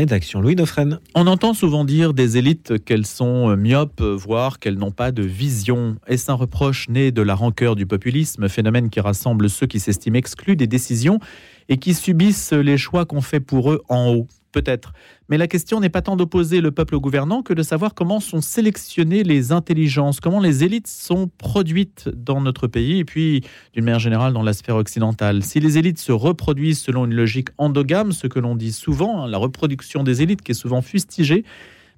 Rédaction Louis Dauphren. On entend souvent dire des élites qu'elles sont myopes, voire qu'elles n'ont pas de vision. Est-ce un reproche né de la rancœur du populisme, phénomène qui rassemble ceux qui s'estiment exclus des décisions et qui subissent les choix qu'on fait pour eux en haut? Peut-être. Mais la question n'est pas tant d'opposer le peuple au gouvernant que de savoir comment sont sélectionnées les intelligences, comment les élites sont produites dans notre pays et puis d'une manière générale dans la sphère occidentale. Si les élites se reproduisent selon une logique endogame, ce que l'on dit souvent, hein, la reproduction des élites qui est souvent fustigée,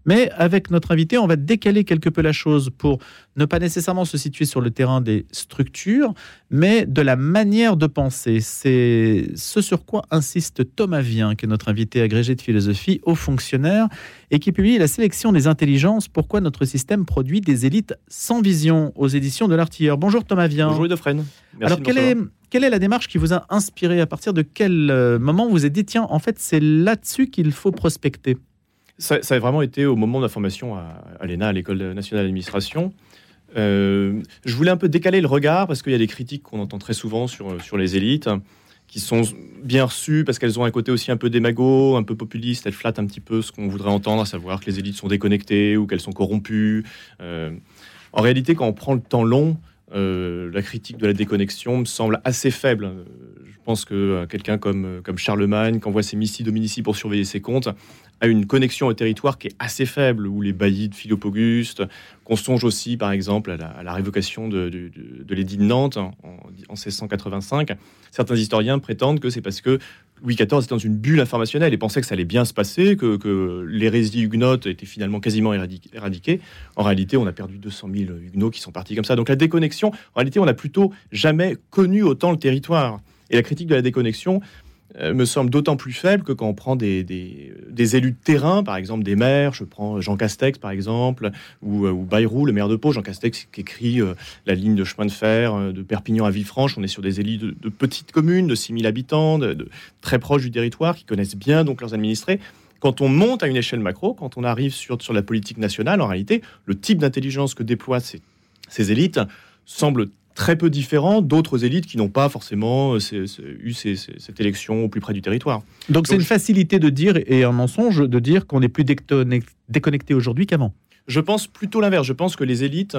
mais avec notre invité, on va décaler quelque peu la chose pour ne pas nécessairement se situer sur le terrain des structures, mais de la manière de penser. C'est ce sur quoi insiste Thomas Vien, qui est notre invité agrégé de philosophie, haut fonctionnaire, et qui publie La sélection des intelligences, pourquoi notre système produit des élites sans vision aux éditions de l'Artilleur. Bonjour Thomas Vien. Bonjour Edofren. Alors quelle est, quelle est la démarche qui vous a inspiré? À partir de quel euh, moment vous vous êtes dit, tiens, en fait, c'est là-dessus qu'il faut prospecter? Ça, a vraiment été au moment de la formation à, l'ENA, à l'École nationale d'administration. Euh, je voulais un peu décaler le regard parce qu'il y a des critiques qu'on entend très souvent sur, sur les élites qui sont bien reçues parce qu'elles ont un côté aussi un peu démago, un peu populiste. Elles flattent un petit peu ce qu'on voudrait entendre, à savoir que les élites sont déconnectées ou qu'elles sont corrompues. Euh, en réalité, quand on prend le temps long, euh, la critique de la déconnexion me semble assez faible. Pense que quelqu'un comme, comme Charlemagne, qui envoie ses missi dominici pour surveiller ses comptes, a une connexion au territoire qui est assez faible, ou les baillis de Philippe Auguste, qu'on songe aussi par exemple à la, révocation de, de, l'édit de Nantes en, 1685. Certains historiens prétendent que c'est parce que Louis XIV était dans une bulle informationnelle et pensait que ça allait bien se passer, que, que l'hérésie huguenote était finalement quasiment éradiquée. En réalité, on a perdu 200 000 huguenots qui sont partis comme ça. Donc la déconnexion, en réalité, on n'a plutôt jamais connu autant le territoire. Et la critique de la déconnexion, euh, me semble d'autant plus faible que quand on prend des, élus de terrain, par exemple des maires, je prends Jean Castex par exemple, ou, euh, ou Bayrou, le maire de Pau, Jean Castex qui écrit euh, la ligne de chemin de fer de Perpignan à Villefranche, on est sur des élus de, petites communes, de 6000 habitants, de, très proches du territoire, qui connaissent bien donc leurs administrés. Quand on monte à une échelle macro, quand on arrive sur, sur la politique nationale, en réalité, le type d'intelligence que déploient ces, ces élites semble très peu différent d'autres élites qui n'ont pas forcément euh, eu cette élection au plus près du territoire. Donc c'est une facilité de dire et un mensonge de dire qu'on est plus déconnecté aujourd'hui qu'avant. Je pense plutôt l'inverse. Je pense que les élites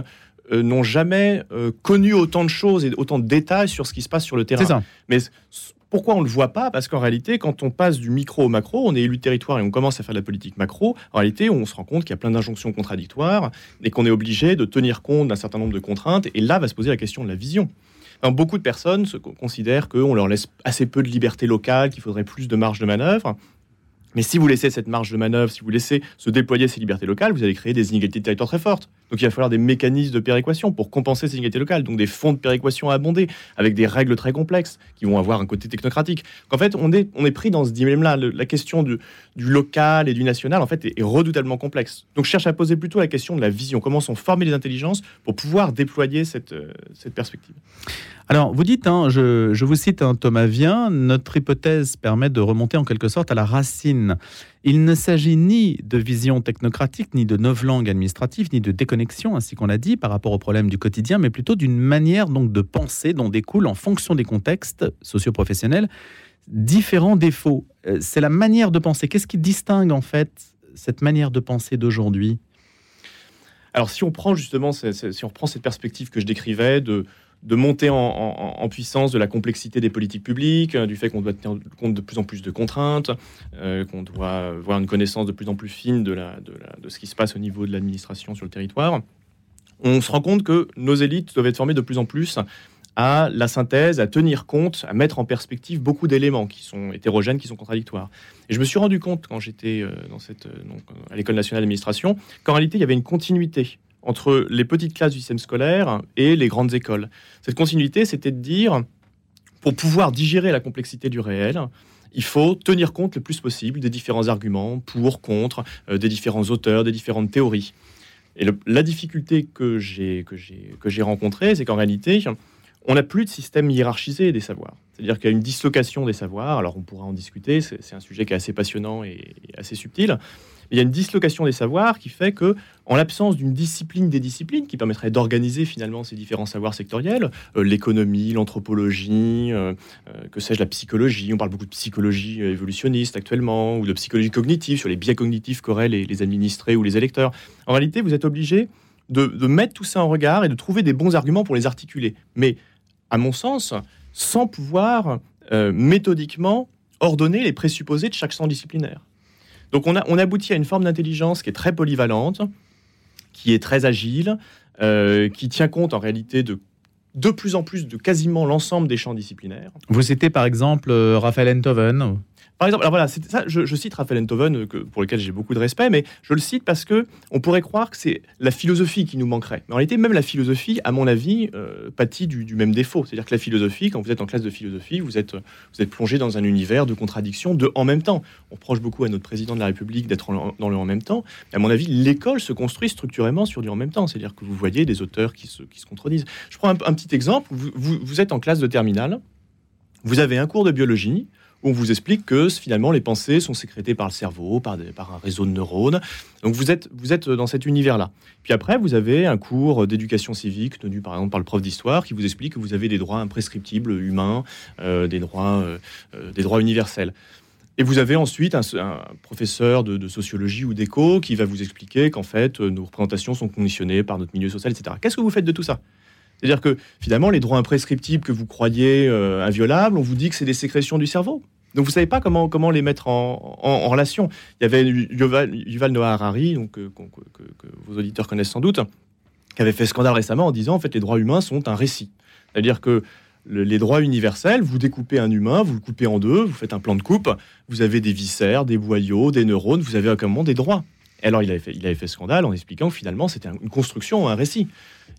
euh, n'ont jamais euh, connu autant de choses et autant de détails sur ce qui se passe sur le terrain. Ça. Mais pourquoi on ne le voit pas? Parce qu'en réalité, quand on passe du micro au macro, on est élu territoire et on commence à faire de la politique macro, en réalité, on se rend compte qu'il y a plein d'injonctions contradictoires et qu'on est obligé de tenir compte d'un certain nombre de contraintes. Et là va se poser la question de la vision. beaucoup de personnes considèrent qu'on leur laisse assez peu de liberté locale, qu'il faudrait plus de marge de manœuvre. Mais si vous laissez cette marge de manœuvre, si vous laissez se déployer ces libertés locales, vous allez créer des inégalités de territoire très fortes. Donc il va falloir des mécanismes de péréquation pour compenser ces inégalités locales, donc des fonds de péréquation abondés, avec des règles très complexes qui vont avoir un côté technocratique. En fait, on est, on est pris dans ce dilemme-là. La question du, local et du national, en fait, est, redoutablement complexe. Donc je cherche à poser plutôt la question de la vision. Comment sont formées les intelligences pour pouvoir déployer cette, euh, cette perspective? Alors, vous dites, hein, je, vous cite un Thomas Vien, notre hypothèse permet de remonter en quelque sorte à la racine. Il ne s'agit ni de vision technocratique, ni de langues administrative, ni de déconnexion, ainsi qu'on l'a dit, par rapport aux problèmes du quotidien, mais plutôt d'une manière donc de penser dont découle, en fonction des contextes socio-professionnels, différents défauts. Euh, c'est la manière de penser. Qu'est-ce qui distingue en fait cette manière de penser d'aujourd'hui? Alors si on prend justement, si on reprend cette perspective que je décrivais de, de monter en, puissance de la complexité des politiques publiques, du fait qu'on doit tenir compte de plus en plus de contraintes, euh, qu'on doit avoir une connaissance de plus en plus fine de, ce qui se passe au niveau de l'administration sur le territoire, on se rend compte que nos élites doivent être formées de plus en plus à la synthèse, à tenir compte, à mettre en perspective beaucoup d'éléments qui sont hétérogènes, qui sont contradictoires. Et je me suis rendu compte quand j'étais euh, euh, à l'école nationale d'administration qu'en réalité il y avait une continuité entre les petites classes du système scolaire et les grandes écoles. Cette continuité, c'était de dire, pour pouvoir digérer la complexité du réel, il faut tenir compte le plus possible des différents arguments pour, contre, euh, des différents auteurs, des différentes théories. Et la difficulté que j'ai rencontrée, c'est qu'en réalité, on n'a plus de système hiérarchisé des savoirs. C'est-à-dire qu'il y a une dislocation des savoirs. Alors on pourra en discuter, c'est un sujet qui est assez passionnant et assez subtil. Il y a une dislocation des savoirs qui fait que, en l'absence d'une discipline des disciplines qui permettrait d'organiser finalement ces différents savoirs sectoriels, euh, l'économie, l'anthropologie, euh, euh, que sais-je, la psychologie, on parle beaucoup de psychologie évolutionniste actuellement, ou de psychologie cognitive sur les biais cognitifs qu'auraient les, administrés ou les électeurs. En réalité, vous êtes obligé de, de, mettre tout ça en regard et de trouver des bons arguments pour les articuler. Mais, à mon sens, sans pouvoir méthodiquement ordonner les présupposés de chaque champ disciplinaire. Donc on, a, on aboutit à une forme d'intelligence qui est très polyvalente, qui est très agile, euh, qui tient compte en réalité de de plus en plus de quasiment l'ensemble des champs disciplinaires. Vous citez par exemple euh, Raphaël Enthoven par exemple, alors voilà, ça, je, cite Raphaël Enthoven, euh, pour lequel j'ai beaucoup de respect, mais je le cite parce que on pourrait croire que c'est la philosophie qui nous manquerait. Mais en réalité, même la philosophie, à mon avis, euh, pâtit du, même défaut. C'est-à-dire que la philosophie, quand vous êtes en classe de philosophie, vous êtes, vous êtes plongé dans un univers de contradictions, de en même temps. On reproche beaucoup à notre président de la République d'être dans le en même temps. Mais à mon avis, l'école se construit structurellement sur du en même temps. C'est-à-dire que vous voyez des auteurs qui se, qui se contredisent. Je prends un, petit exemple. Vous, vous, vous êtes en classe de terminale. Vous avez un cours de biologie on vous explique que finalement les pensées sont sécrétées par le cerveau, par, par un réseau de neurones. Donc vous êtes, dans cet univers-là. Puis après, vous avez un cours d'éducation civique tenu par exemple par le prof d'histoire qui vous explique que vous avez des droits imprescriptibles humains, euh, des, droits, euh, euh, des droits universels. Et vous avez ensuite un, professeur de, de, sociologie ou d'éco qui va vous expliquer qu'en fait, nos représentations sont conditionnées par notre milieu social, etc. Qu'est-ce que vous faites de tout ça? C'est-à-dire que finalement, les droits imprescriptibles que vous croyez euh, inviolables, on vous dit que c'est des sécrétions du cerveau. Donc vous savez pas comment, les mettre en, relation. Il y avait Yuval, Noah Harari, donc, euh, que, vos auditeurs connaissent sans doute, qui avait fait scandale récemment en disant en fait les droits humains sont un récit. C'est-à-dire que les droits universels, vous découpez un humain, vous le coupez en deux, vous faites un plan de coupe, vous avez des viscères, des boyaux, des neurones, vous avez à un des droits. Et alors il avait fait, il avait fait scandale en expliquant que finalement c'était une construction, un récit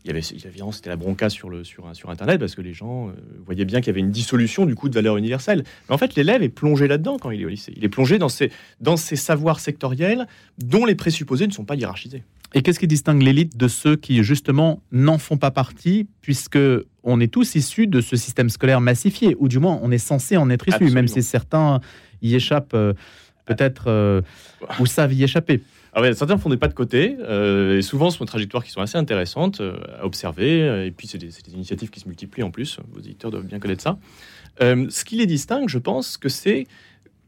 il y avait évidemment c'était la bronca sur le sur sur internet parce que les gens euh, voyaient bien qu'il y avait une dissolution du coup de valeur universelle. Mais en fait, l'élève est plongé là-dedans quand il est au lycée. Il est plongé dans ces dans ces savoirs sectoriels dont les présupposés ne sont pas hiérarchisés. Et qu'est-ce qui distingue l'élite de ceux qui justement n'en font pas partie, puisque on est tous issus de ce système scolaire massifié, ou du moins on est censé en être issu, même si certains y échappent euh, peut-être euh, ou savent y échapper? Alors, ah certains font des pas de côté, euh, et souvent ce sont des trajectoires qui sont assez intéressantes euh, à observer, euh, et puis c'est des, initiatives qui se multiplient en plus, vos éditeurs doivent bien connaître ça. ce qui les distingue, je pense, que c'est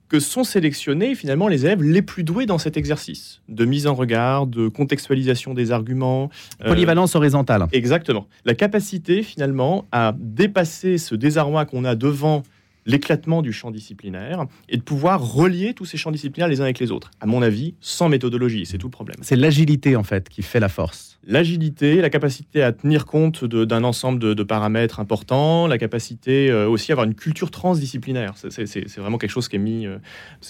que sont sélectionnés finalement les élèves les plus doués dans cet exercice de mise en regard, de contextualisation des arguments. Polyvalence horizontale. Exactement. La capacité finalement à dépasser ce désarroi qu'on a devant l'éclatement du champ disciplinaire et de pouvoir relier tous ces champs disciplinaires les uns avec les autres. À mon avis, sans méthodologie, c'est tout le problème. C'est l'agilité en fait qui fait la force. L'agilité, la capacité à tenir compte d'un ensemble de, paramètres importants, la capacité euh, aussi à avoir une culture transdisciplinaire. C'est vraiment quelque chose qui est mis. Euh,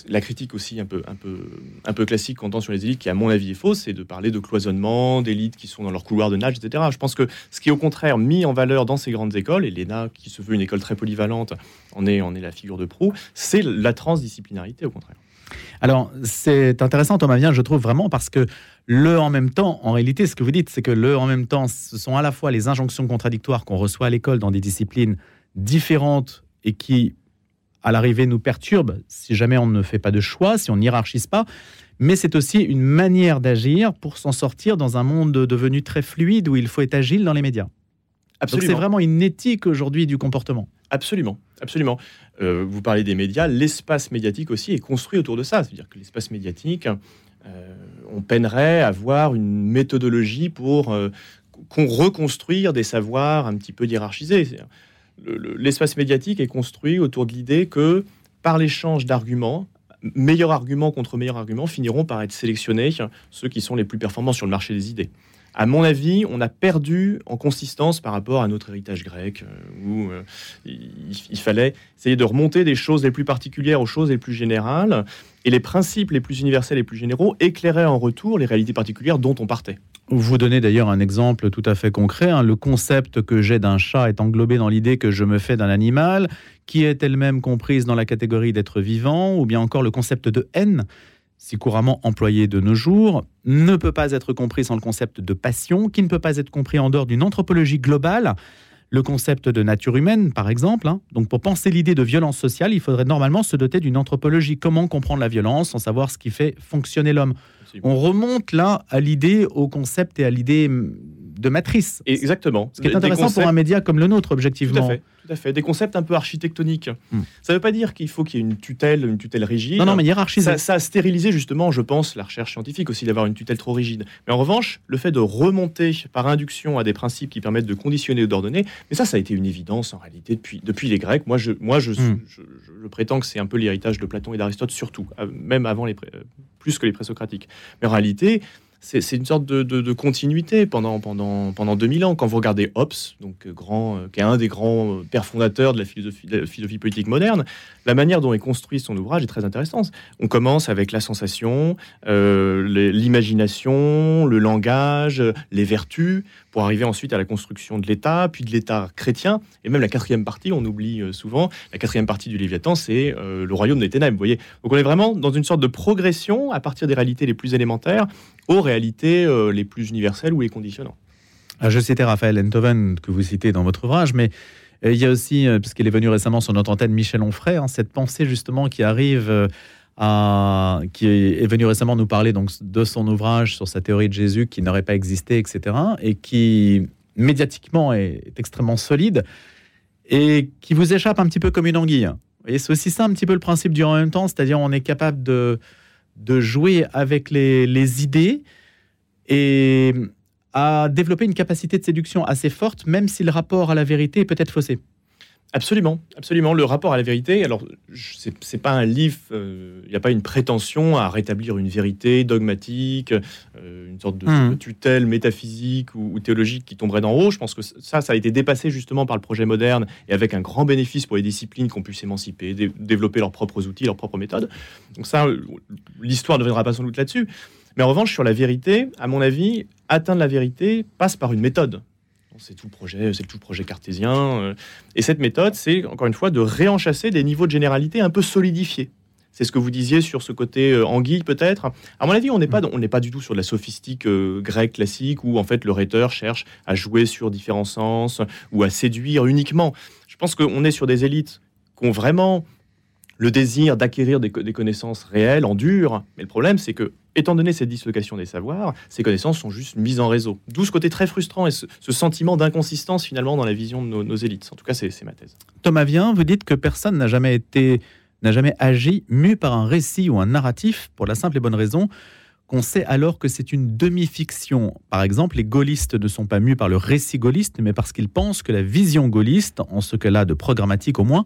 la critique aussi un peu, un peu, un peu classique qu'on entend sur les élites, qui à mon avis est fausse, c'est de parler de cloisonnement, d'élites qui sont dans leur couloir de nage, etc. Je pense que ce qui est au contraire mis en valeur dans ces grandes écoles, et l'ENA qui se veut une école très polyvalente, en est, en est la figure de proue, c'est la transdisciplinarité au contraire. Alors, c'est intéressant, Thomas Vien, je trouve vraiment, parce que le en même temps, en réalité, ce que vous dites, c'est que le en même temps, ce sont à la fois les injonctions contradictoires qu'on reçoit à l'école dans des disciplines différentes et qui, à l'arrivée, nous perturbent si jamais on ne fait pas de choix, si on n'hierarchise pas. Mais c'est aussi une manière d'agir pour s'en sortir dans un monde devenu très fluide où il faut être agile dans les médias. Absolument. c'est vraiment une éthique aujourd'hui du comportement. Absolument, absolument. Euh, vous parlez des médias, l'espace médiatique aussi est construit autour de ça. C'est-à-dire que l'espace médiatique, euh, on peinerait à avoir une méthodologie pour euh, reconstruire des savoirs un petit peu hiérarchisés. L'espace médiatique est construit autour de l'idée que par l'échange d'arguments, meilleurs arguments contre meilleurs arguments finiront par être sélectionnés ceux qui sont les plus performants sur le marché des idées à mon avis, on a perdu en consistance par rapport à notre héritage grec, euh, où euh, il, fallait essayer de remonter des choses les plus particulières aux choses les plus générales, et les principes les plus universels et les plus généraux éclairaient en retour les réalités particulières dont on partait. Vous donnez d'ailleurs un exemple tout à fait concret. Hein. Le concept que j'ai d'un chat est englobé dans l'idée que je me fais d'un animal, qui est elle-même comprise dans la catégorie d'être vivant, ou bien encore le concept de haine si couramment employé de nos jours, ne peut pas être compris sans le concept de passion, qui ne peut pas être compris en dehors d'une anthropologie globale. le concept de nature humaine, par exemple. Hein. Donc, pour penser l'idée de violence sociale, il faudrait normalement se doter d'une anthropologie. Comment comprendre la violence sans savoir ce qui fait fonctionner l'homme? On remonte là à l'idée, au concept et à l'idée hum, de matrice. Exactement. Ce qui est intéressant pour un média comme le nôtre, objectivement. Tout à fait. Tout à fait. Des concepts un peu architectoniques. Hmm. Ça ne veut pas dire qu'il faut qu'il y ait une tutelle, une tutelle rigide. Non, non, mais hiérarchisé. Ça, ça a stérilisé justement, je pense, la recherche scientifique aussi d'avoir une tutelle trop rigide. Mais en revanche, le fait de remonter par induction à des principes qui permettent de conditionner ou d'ordonner, mais ça, ça a été une évidence en réalité depuis, depuis les Grecs. Moi, je, moi, je, hmm. je, prétends que c'est un peu l'héritage de Platon et d'Aristote surtout, euh, même avant les, euh, plus que les présocratiques. Mais en réalité, c'est une sorte de, continuité pendant, pendant, pendant 2000 ans. Quand vous regardez Hobbes, donc euh, grand, euh, qui est un des grands euh, pères fondateurs de la philosophie, politique moderne, la manière dont il construit son ouvrage est très intéressante. On commence avec la sensation, l'imagination, le langage, les vertus, pour arriver ensuite à la construction de l'État, puis de l'État chrétien, et même la quatrième partie, on oublie souvent, la quatrième partie du Léviathan, c'est le royaume des ténèbres. Vous voyez Donc on est vraiment dans une sorte de progression à partir des réalités les plus élémentaires aux réalités euh, les plus universelles ou les conditionnantes. Ah, je citais Raphaël Enthoven, que vous citez dans votre ouvrage, mais euh, il y a aussi, euh, puisqu'il est venu récemment sur notre antenne, Michel Onfray, hein, cette pensée justement qui arrive à, qui est venu récemment nous parler donc de son ouvrage sur sa théorie de Jésus qui n'aurait pas existé, etc., et qui médiatiquement est, extrêmement solide et qui vous échappe un petit peu comme une anguille. Et c'est aussi ça un petit peu le principe du en même temps, c'est-à-dire on est capable de de jouer avec les, idées et à développer une capacité de séduction assez forte, même si le rapport à la vérité est peut-être faussé. Absolument, absolument. Le rapport à la vérité, alors, c'est pas un livre, il euh, n'y a pas une prétention à rétablir une vérité dogmatique, euh, une sorte de, hmm. tutelle métaphysique ou, théologique qui tomberait d'en haut. Je pense que ça, ça a été dépassé justement par le projet moderne et avec un grand bénéfice pour les disciplines qui ont pu s'émanciper, développer leurs propres outils, leurs propres méthodes. Donc, ça, l'histoire ne viendra pas sans doute là-dessus. Mais en revanche, sur la vérité, à mon avis, atteindre la vérité passe par une méthode c'est tout le projet, c'est tout le projet cartésien. Euh. Et cette méthode, c'est encore une fois de réenchasser des niveaux de généralité un peu solidifiés. C'est ce que vous disiez sur ce côté euh, anguille peut-être. À mon avis, on n'est pas, on n'est pas du tout sur la sophistique euh, grecque classique où en fait le rhéteur cherche à jouer sur différents sens ou à séduire uniquement. Je pense qu'on est sur des élites qui ont vraiment le désir d'acquérir des, connaissances réelles en dur. Mais le problème, c'est que, étant donné cette dislocation des savoirs, ces connaissances sont juste mises en réseau. D'où ce côté très frustrant et ce, sentiment d'inconsistance finalement dans la vision de nos, élites. En tout cas, c'est ma thèse. Thomas Vien, vous dites que personne n'a jamais été, n'a jamais agi mu par un récit ou un narratif pour la simple et bonne raison qu'on sait alors que c'est une demi-fiction. Par exemple, les gaullistes ne sont pas mus par le récit gaulliste, mais parce qu'ils pensent que la vision gaulliste, en ce cas-là de programmatique au moins,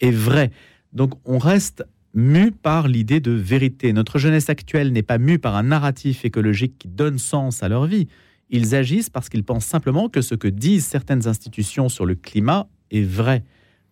est vraie. Donc on reste mu par l'idée de vérité. Notre jeunesse actuelle n'est pas mue par un narratif écologique qui donne sens à leur vie. Ils agissent parce qu'ils pensent simplement que ce que disent certaines institutions sur le climat est vrai.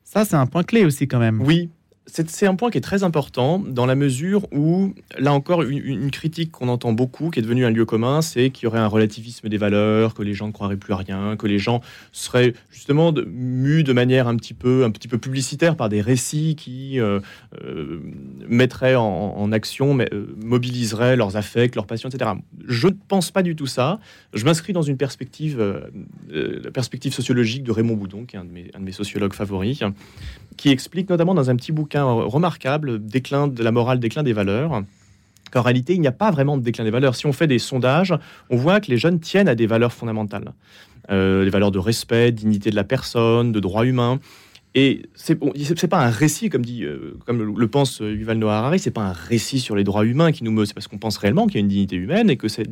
Ça, c'est un point clé aussi quand même. Oui, c'est un point qui est très important dans la mesure où, là encore, une, critique qu'on entend beaucoup, qui est devenue un lieu commun, c'est qu'il y aurait un relativisme des valeurs, que les gens ne croiraient plus à rien, que les gens seraient justement mus de manière un petit peu, un petit peu publicitaire par des récits qui euh, euh, mettraient en, action, euh, mobiliseraient leurs affects, leurs passions, etc. Je ne pense pas du tout ça. Je m'inscris dans une perspective, perspective sociologique de Raymond Boudon, qui est un de mes, un de mes sociologues favoris, qui explique notamment dans un petit bouquin remarquable, déclin de la morale, déclin des valeurs qu'en réalité, il n'y a pas vraiment de déclin des valeurs. Si on fait des sondages, on voit que les jeunes tiennent à des valeurs fondamentales. Euh, les valeurs de respect, dignité de la personne, de droits humains. Et c'est bon, c'est pas un récit, comme dit, euh, comme le, pense Yuval Noah Harari, c'est pas un récit sur les droits humains qui nous meut, c'est parce qu'on pense réellement qu'il y a une dignité humaine et que c'est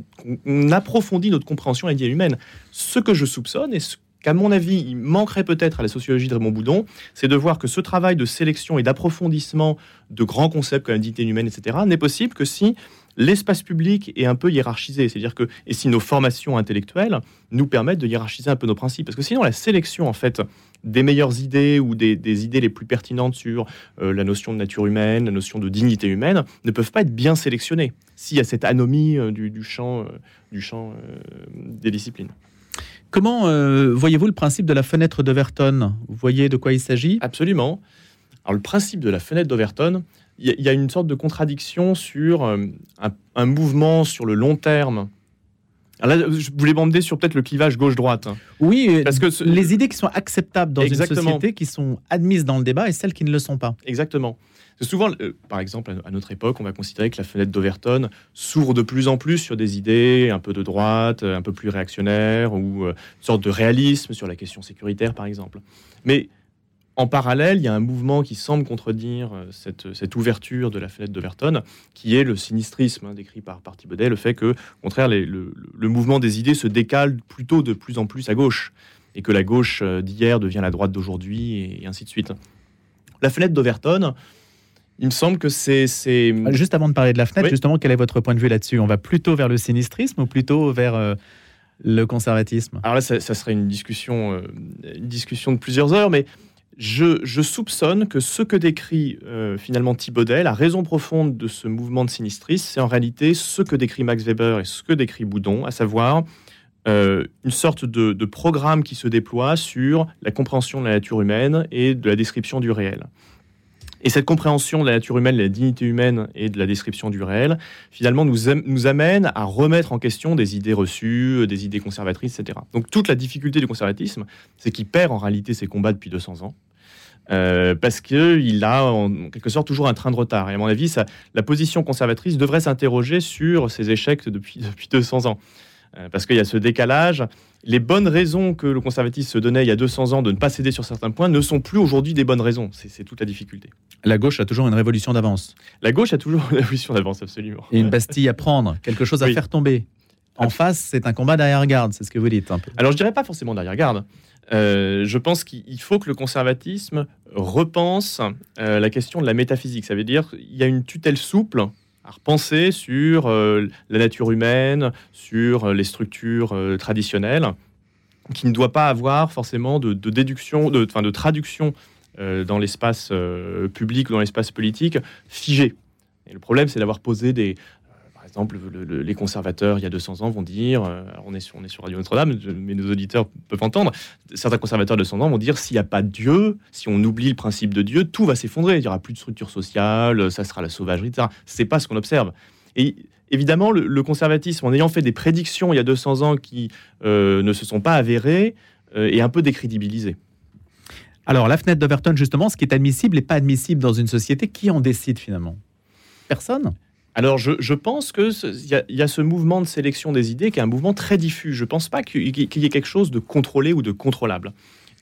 on approfondit notre compréhension de la dignité humaine. Ce que je soupçonne et ce qu'à mon avis, il manquerait peut-être à la sociologie de Raymond Boudon, c'est de voir que ce travail de sélection et d'approfondissement de grands concepts comme la dignité humaine, etc., n'est possible que si l'espace public est un peu hiérarchisé. C'est-à-dire que, et si nos formations intellectuelles nous permettent de hiérarchiser un peu nos principes. Parce que sinon, la sélection, en fait, des meilleures idées ou des, idées les plus pertinentes sur euh, la notion de nature humaine, la notion de dignité humaine, ne peuvent pas être bien sélectionnées s'il y a cette anomie euh, du, champ, euh, du champ des disciplines. Comment euh, voyez-vous le principe de la fenêtre d'Overton? Vous voyez de quoi il s'agit? Absolument. Alors le principe de la fenêtre d'Overton, il y, a une sorte de contradiction sur euh, un, mouvement sur le long terme Alors là, je voulais m'emmener sur peut-être le clivage gauche-droite. hein. Oui, Parce parce que ce- les idées qui sont acceptables dans Exactement. une société, qui sont admises dans le débat, et celles qui ne le sont pas. Exactement. C'est souvent, euh, par exemple, à- notre époque, on va considérer que la fenêtre d'Overton s'ouvre de plus en plus sur des idées un peu de droite, un peu plus réactionnaires, ou euh, une sorte de réalisme sur la question sécuritaire, par exemple. Mais en parallèle, il y a un mouvement qui semble contredire euh, cette, ouverture de la fenêtre d'Overton, qui est le sinistrisme hein, décrit par, par Thibaudet, le fait que, au contraire, le, mouvement des idées se décale plutôt de plus en plus à gauche, et que la gauche d'hier devient la droite d'aujourd'hui, et ainsi de suite. La fenêtre d'Overton, il me semble que c'est... Juste avant de parler de la fenêtre, Oui. justement, quel est votre point de vue là-dessus? On va plutôt vers le sinistrisme ou plutôt vers euh, le conservatisme? Alors là, ça, ça serait une discussion, euh, une discussion de plusieurs heures, mais je, je soupçonne que ce que décrit euh, finalement Thibaudet, la raison profonde de ce mouvement de sinistrisme, c'est en réalité ce que décrit Max Weber et ce que décrit Boudon, à savoir euh, une sorte de, de programme qui se déploie sur la compréhension de la nature humaine et de la description du réel. Et cette compréhension de la nature humaine, de la dignité humaine et de la description du réel, finalement, nous, am- nous amène à remettre en question des idées reçues, euh, des idées conservatrices, etc. Donc toute la difficulté du conservatisme, c'est qu'il perd en réalité ses combats depuis 200 ans. euh, parce qu'il a en quelque sorte toujours un train de retard. Et à mon avis, la position conservatrice devrait s'interroger sur ses échecs depuis, depuis 200 ans. Euh, parce qu'il y a ce décalage. Les bonnes raisons que le conservatisme se donnait il y a 200 ans de ne pas céder sur certains points ne sont plus aujourd'hui des bonnes raisons. C'est toute la difficulté. La gauche a toujours une révolution d'avance La gauche a toujours une évolution d'avance, absolument. et une Bastille à prendre, quelque chose à Oui. faire tomber. En face, c'est un combat d'arrière-garde, c'est ce que vous dites un peu. Alors je dirais pas forcément d'arrière-garde. Euh, je pense qu'il faut que le conservatisme repense euh, la question de la métaphysique. Ça veut dire qu'il y a une tutelle souple à repenser sur euh, la nature humaine, sur les structures traditionnelles, qui ne doit pas avoir forcément de, de déduction, de, de traduction dans l'espace euh, public ou dans l'espace politique figé. Et le problème, c'est d'avoir posé des, par exemple, le- le- les conservateurs, il y a 200 ans, vont dire, euh, on, est sur, on est sur Radio Notre-Dame, mais nos auditeurs peuvent entendre, certains conservateurs de 200 ans vont dire, s'il n'y a pas Dieu, si on oublie le principe de Dieu, tout va s'effondrer, il n'y aura plus de structure sociale, ça sera la sauvagerie, etc. C'est pas ce qu'on observe. Et évidemment, le, conservatisme, en ayant fait des prédictions il y a 200 ans qui euh, ne se sont pas avérées, euh, est un peu décrédibilisé. Alors, la fenêtre d'Overton, justement, ce qui est admissible et pas admissible dans une société, qui en décide finalement? Personne? Alors, je, je pense qu'il y, a- y a ce mouvement de sélection des idées qui est un mouvement très diffus. Je ne pense pas qu'il y ait quelque chose de contrôlé ou de contrôlable.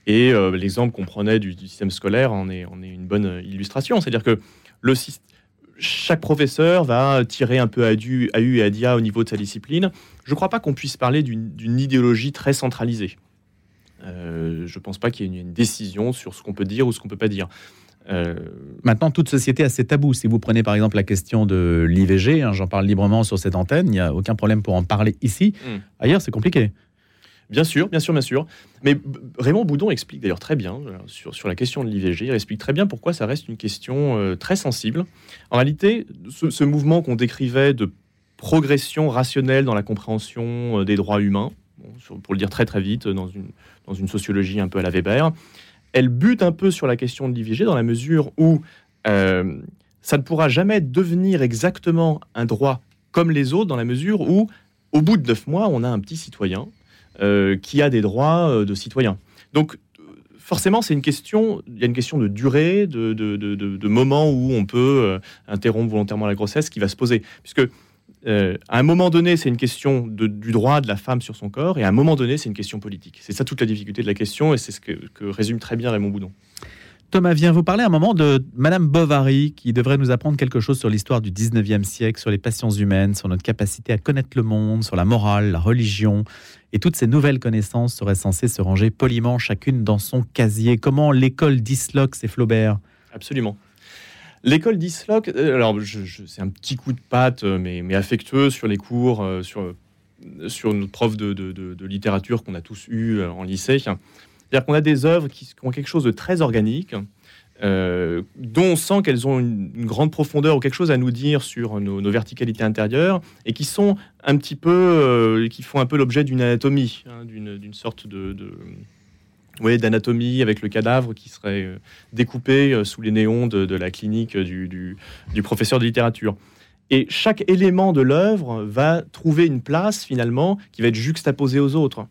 Et euh, l'exemple qu'on prenait du, système scolaire en est, en est une bonne illustration. C'est-à-dire que le, chaque professeur va tirer un peu à, du, à U et à dia au niveau de sa discipline. Je ne crois pas qu'on puisse parler d'une idéologie très centralisée. Euh, je ne pense pas qu'il y ait une, une décision sur ce qu'on peut dire ou ce qu'on ne peut pas dire. Euh, Maintenant, toute société a ses tabous. Si vous prenez par exemple la question de l'IVG, hein, j'en parle librement sur cette antenne, il n'y a aucun problème pour en parler ici. Mm. Ailleurs, c'est compliqué. Bien sûr, bien sûr, bien sûr. Mais Raymond Boudon explique d'ailleurs très bien euh, sur, sur la question de l'IVG, il explique très bien pourquoi ça reste une question euh, très sensible. En réalité, ce, ce mouvement qu'on décrivait de progression rationnelle dans la compréhension des droits humains, pour le dire très très vite, dans une, sociologie un peu à la Weber, elle bute un peu sur la question de l'IVG dans la mesure où euh, ça ne pourra jamais devenir exactement un droit comme les autres, dans la mesure où, au bout de neuf mois, on a un petit citoyen euh, qui a des droits euh, de citoyen. Donc, forcément, c'est une question. Il y a une question de durée, de, de, moment où on peut interrompre volontairement la grossesse qui va se poser, puisque euh, à un moment donné, c'est une question de- du droit de la femme sur son corps, et à un moment donné, c'est une question politique. C'est ça toute la difficulté de la question, et c'est ce que, que résume très bien Raymond Boudon. Thomas vient vous parler un moment de Madame Bovary, qui devrait nous apprendre quelque chose sur l'histoire du 19e siècle, sur les passions humaines, sur notre capacité à connaître le monde, sur la morale, la religion. Et toutes ces nouvelles connaissances seraient censées se ranger poliment chacune dans son casier. Comment l'école d'Islox et Flaubert? Absolument. L'école d'Isloc, euh, alors c'est un petit coup de patte, euh, mais, affectueux sur les cours, euh, sur, sur notre prof de, littérature qu'on a tous eu en lycée. C'est-à-dire qu'on a des œuvres qui, ont quelque chose de très organique, dont on sent qu'elles ont une, grande profondeur ou quelque chose à nous dire sur nos, verticalités intérieures, et qui sont un petit peu, qui font un peu l'objet d'une anatomie, hein, d'une sorte de ouais, d'anatomie avec le cadavre qui serait euh, découpé euh, sous les néons de, la clinique du, du- du professeur de littérature. Et chaque élément de l'œuvre va trouver une place finalement qui va être juxtaposée aux autres.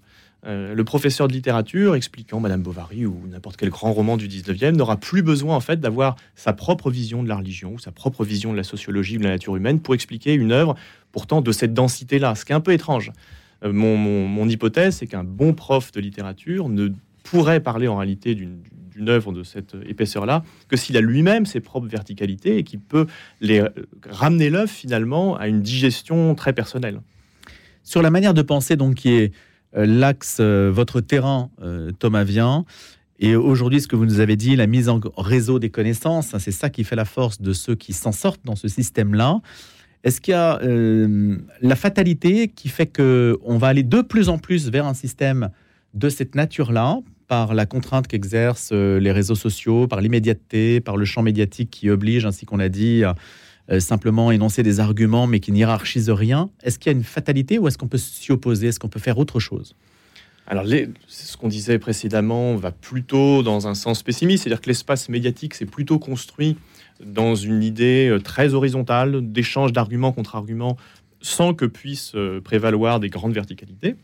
Euh, le professeur de littérature expliquant Madame Bovary ou n'importe quel grand roman du 19e n'aura plus besoin en fait d'avoir sa propre vision de la religion ou sa propre vision de la sociologie de la nature humaine pour expliquer une œuvre pourtant de cette densité-là, ce qui est un peu étrange. Euh, mon, mon hypothèse, c'est qu'un bon prof de littérature ne pourrait parler en réalité d'une œuvre de cette épaisseur-là que s'il a lui-même ses propres verticalités et qu'il peut les ramener l'œuvre finalement à une digestion très personnelle. Sur la manière de penser, donc, qui est euh, l'axe, euh, votre terrain, euh, Thomas Vien, et aujourd'hui, ce que vous nous avez dit, la mise en réseau des connaissances, hein, c'est ça qui fait la force de ceux qui s'en sortent dans ce système-là. Est-ce qu'il y a la fatalité qui fait que on va aller de plus en plus vers un système de cette nature-là par la contrainte qu'exercent euh, les réseaux sociaux, par l'immédiateté, par le champ médiatique qui oblige, ainsi qu'on l'a dit, à euh, simplement énoncer des arguments mais qui n'hierarchisent rien. Est-ce qu'il y a une fatalité ou est-ce qu'on peut s'y opposer? Est-ce qu'on peut faire autre chose? Alors, ce qu'on disait précédemment va plutôt dans un sens pessimiste, c'est-à-dire que l'espace médiatique s'est plutôt construit dans une idée euh, très horizontale d'échange d'arguments contre arguments sans que puissent prévaloir des grandes verticalités.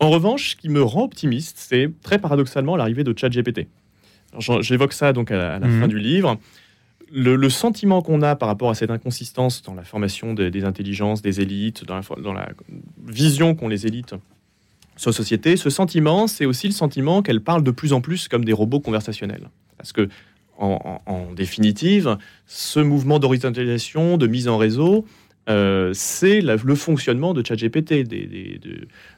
En revanche, ce qui me rend optimiste, c'est très paradoxalement l'arrivée de ChatGPT. J'évoque ça donc à la, fin mhm. du livre. Le, sentiment qu'on a par rapport à cette inconsistance dans la formation des, intelligences, des élites, dans la, vision qu'ont les élites sur la société, ce sentiment, c'est aussi le sentiment qu'elles parlent de plus en plus comme des robots conversationnels. Parce que, en définitive, ce mouvement d'horizontalisation, de mise en réseau, euh, c'est le fonctionnement de ChatGPT, des,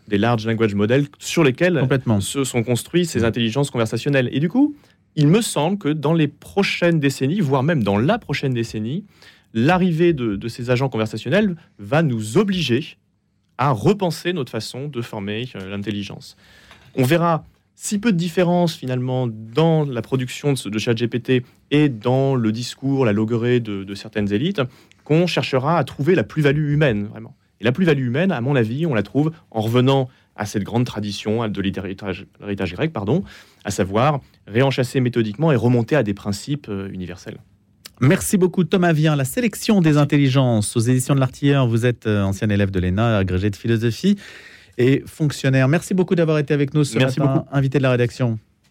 des, large language models sur lesquels se sont construits ces intelligences conversationnelles. Et du coup, il me semble que dans les prochaines décennies, voire même dans la prochaine décennie, l'arrivée de, ces agents conversationnels va nous obliger à repenser notre façon de former euh, l'intelligence. On verra si peu de différence finalement dans la production de, de ChatGPT et dans le discours, la loguerie de certaines élites, qu'on cherchera à trouver la plus-value humaine, vraiment. Et la plus-value humaine, à mon avis, on la trouve en revenant à cette grande tradition de l'héritage grec, pardon, à savoir réenchasser méthodiquement et remonter à des principes euh, universels. Merci beaucoup Thomas Vien. La sélection des intelligences aux éditions de l'Artilleur. Vous êtes euh, ancien élève de l'ENA, agrégé de philosophie et fonctionnaire. Merci beaucoup d'avoir été avec nous ce Merci matin, invité de la rédaction.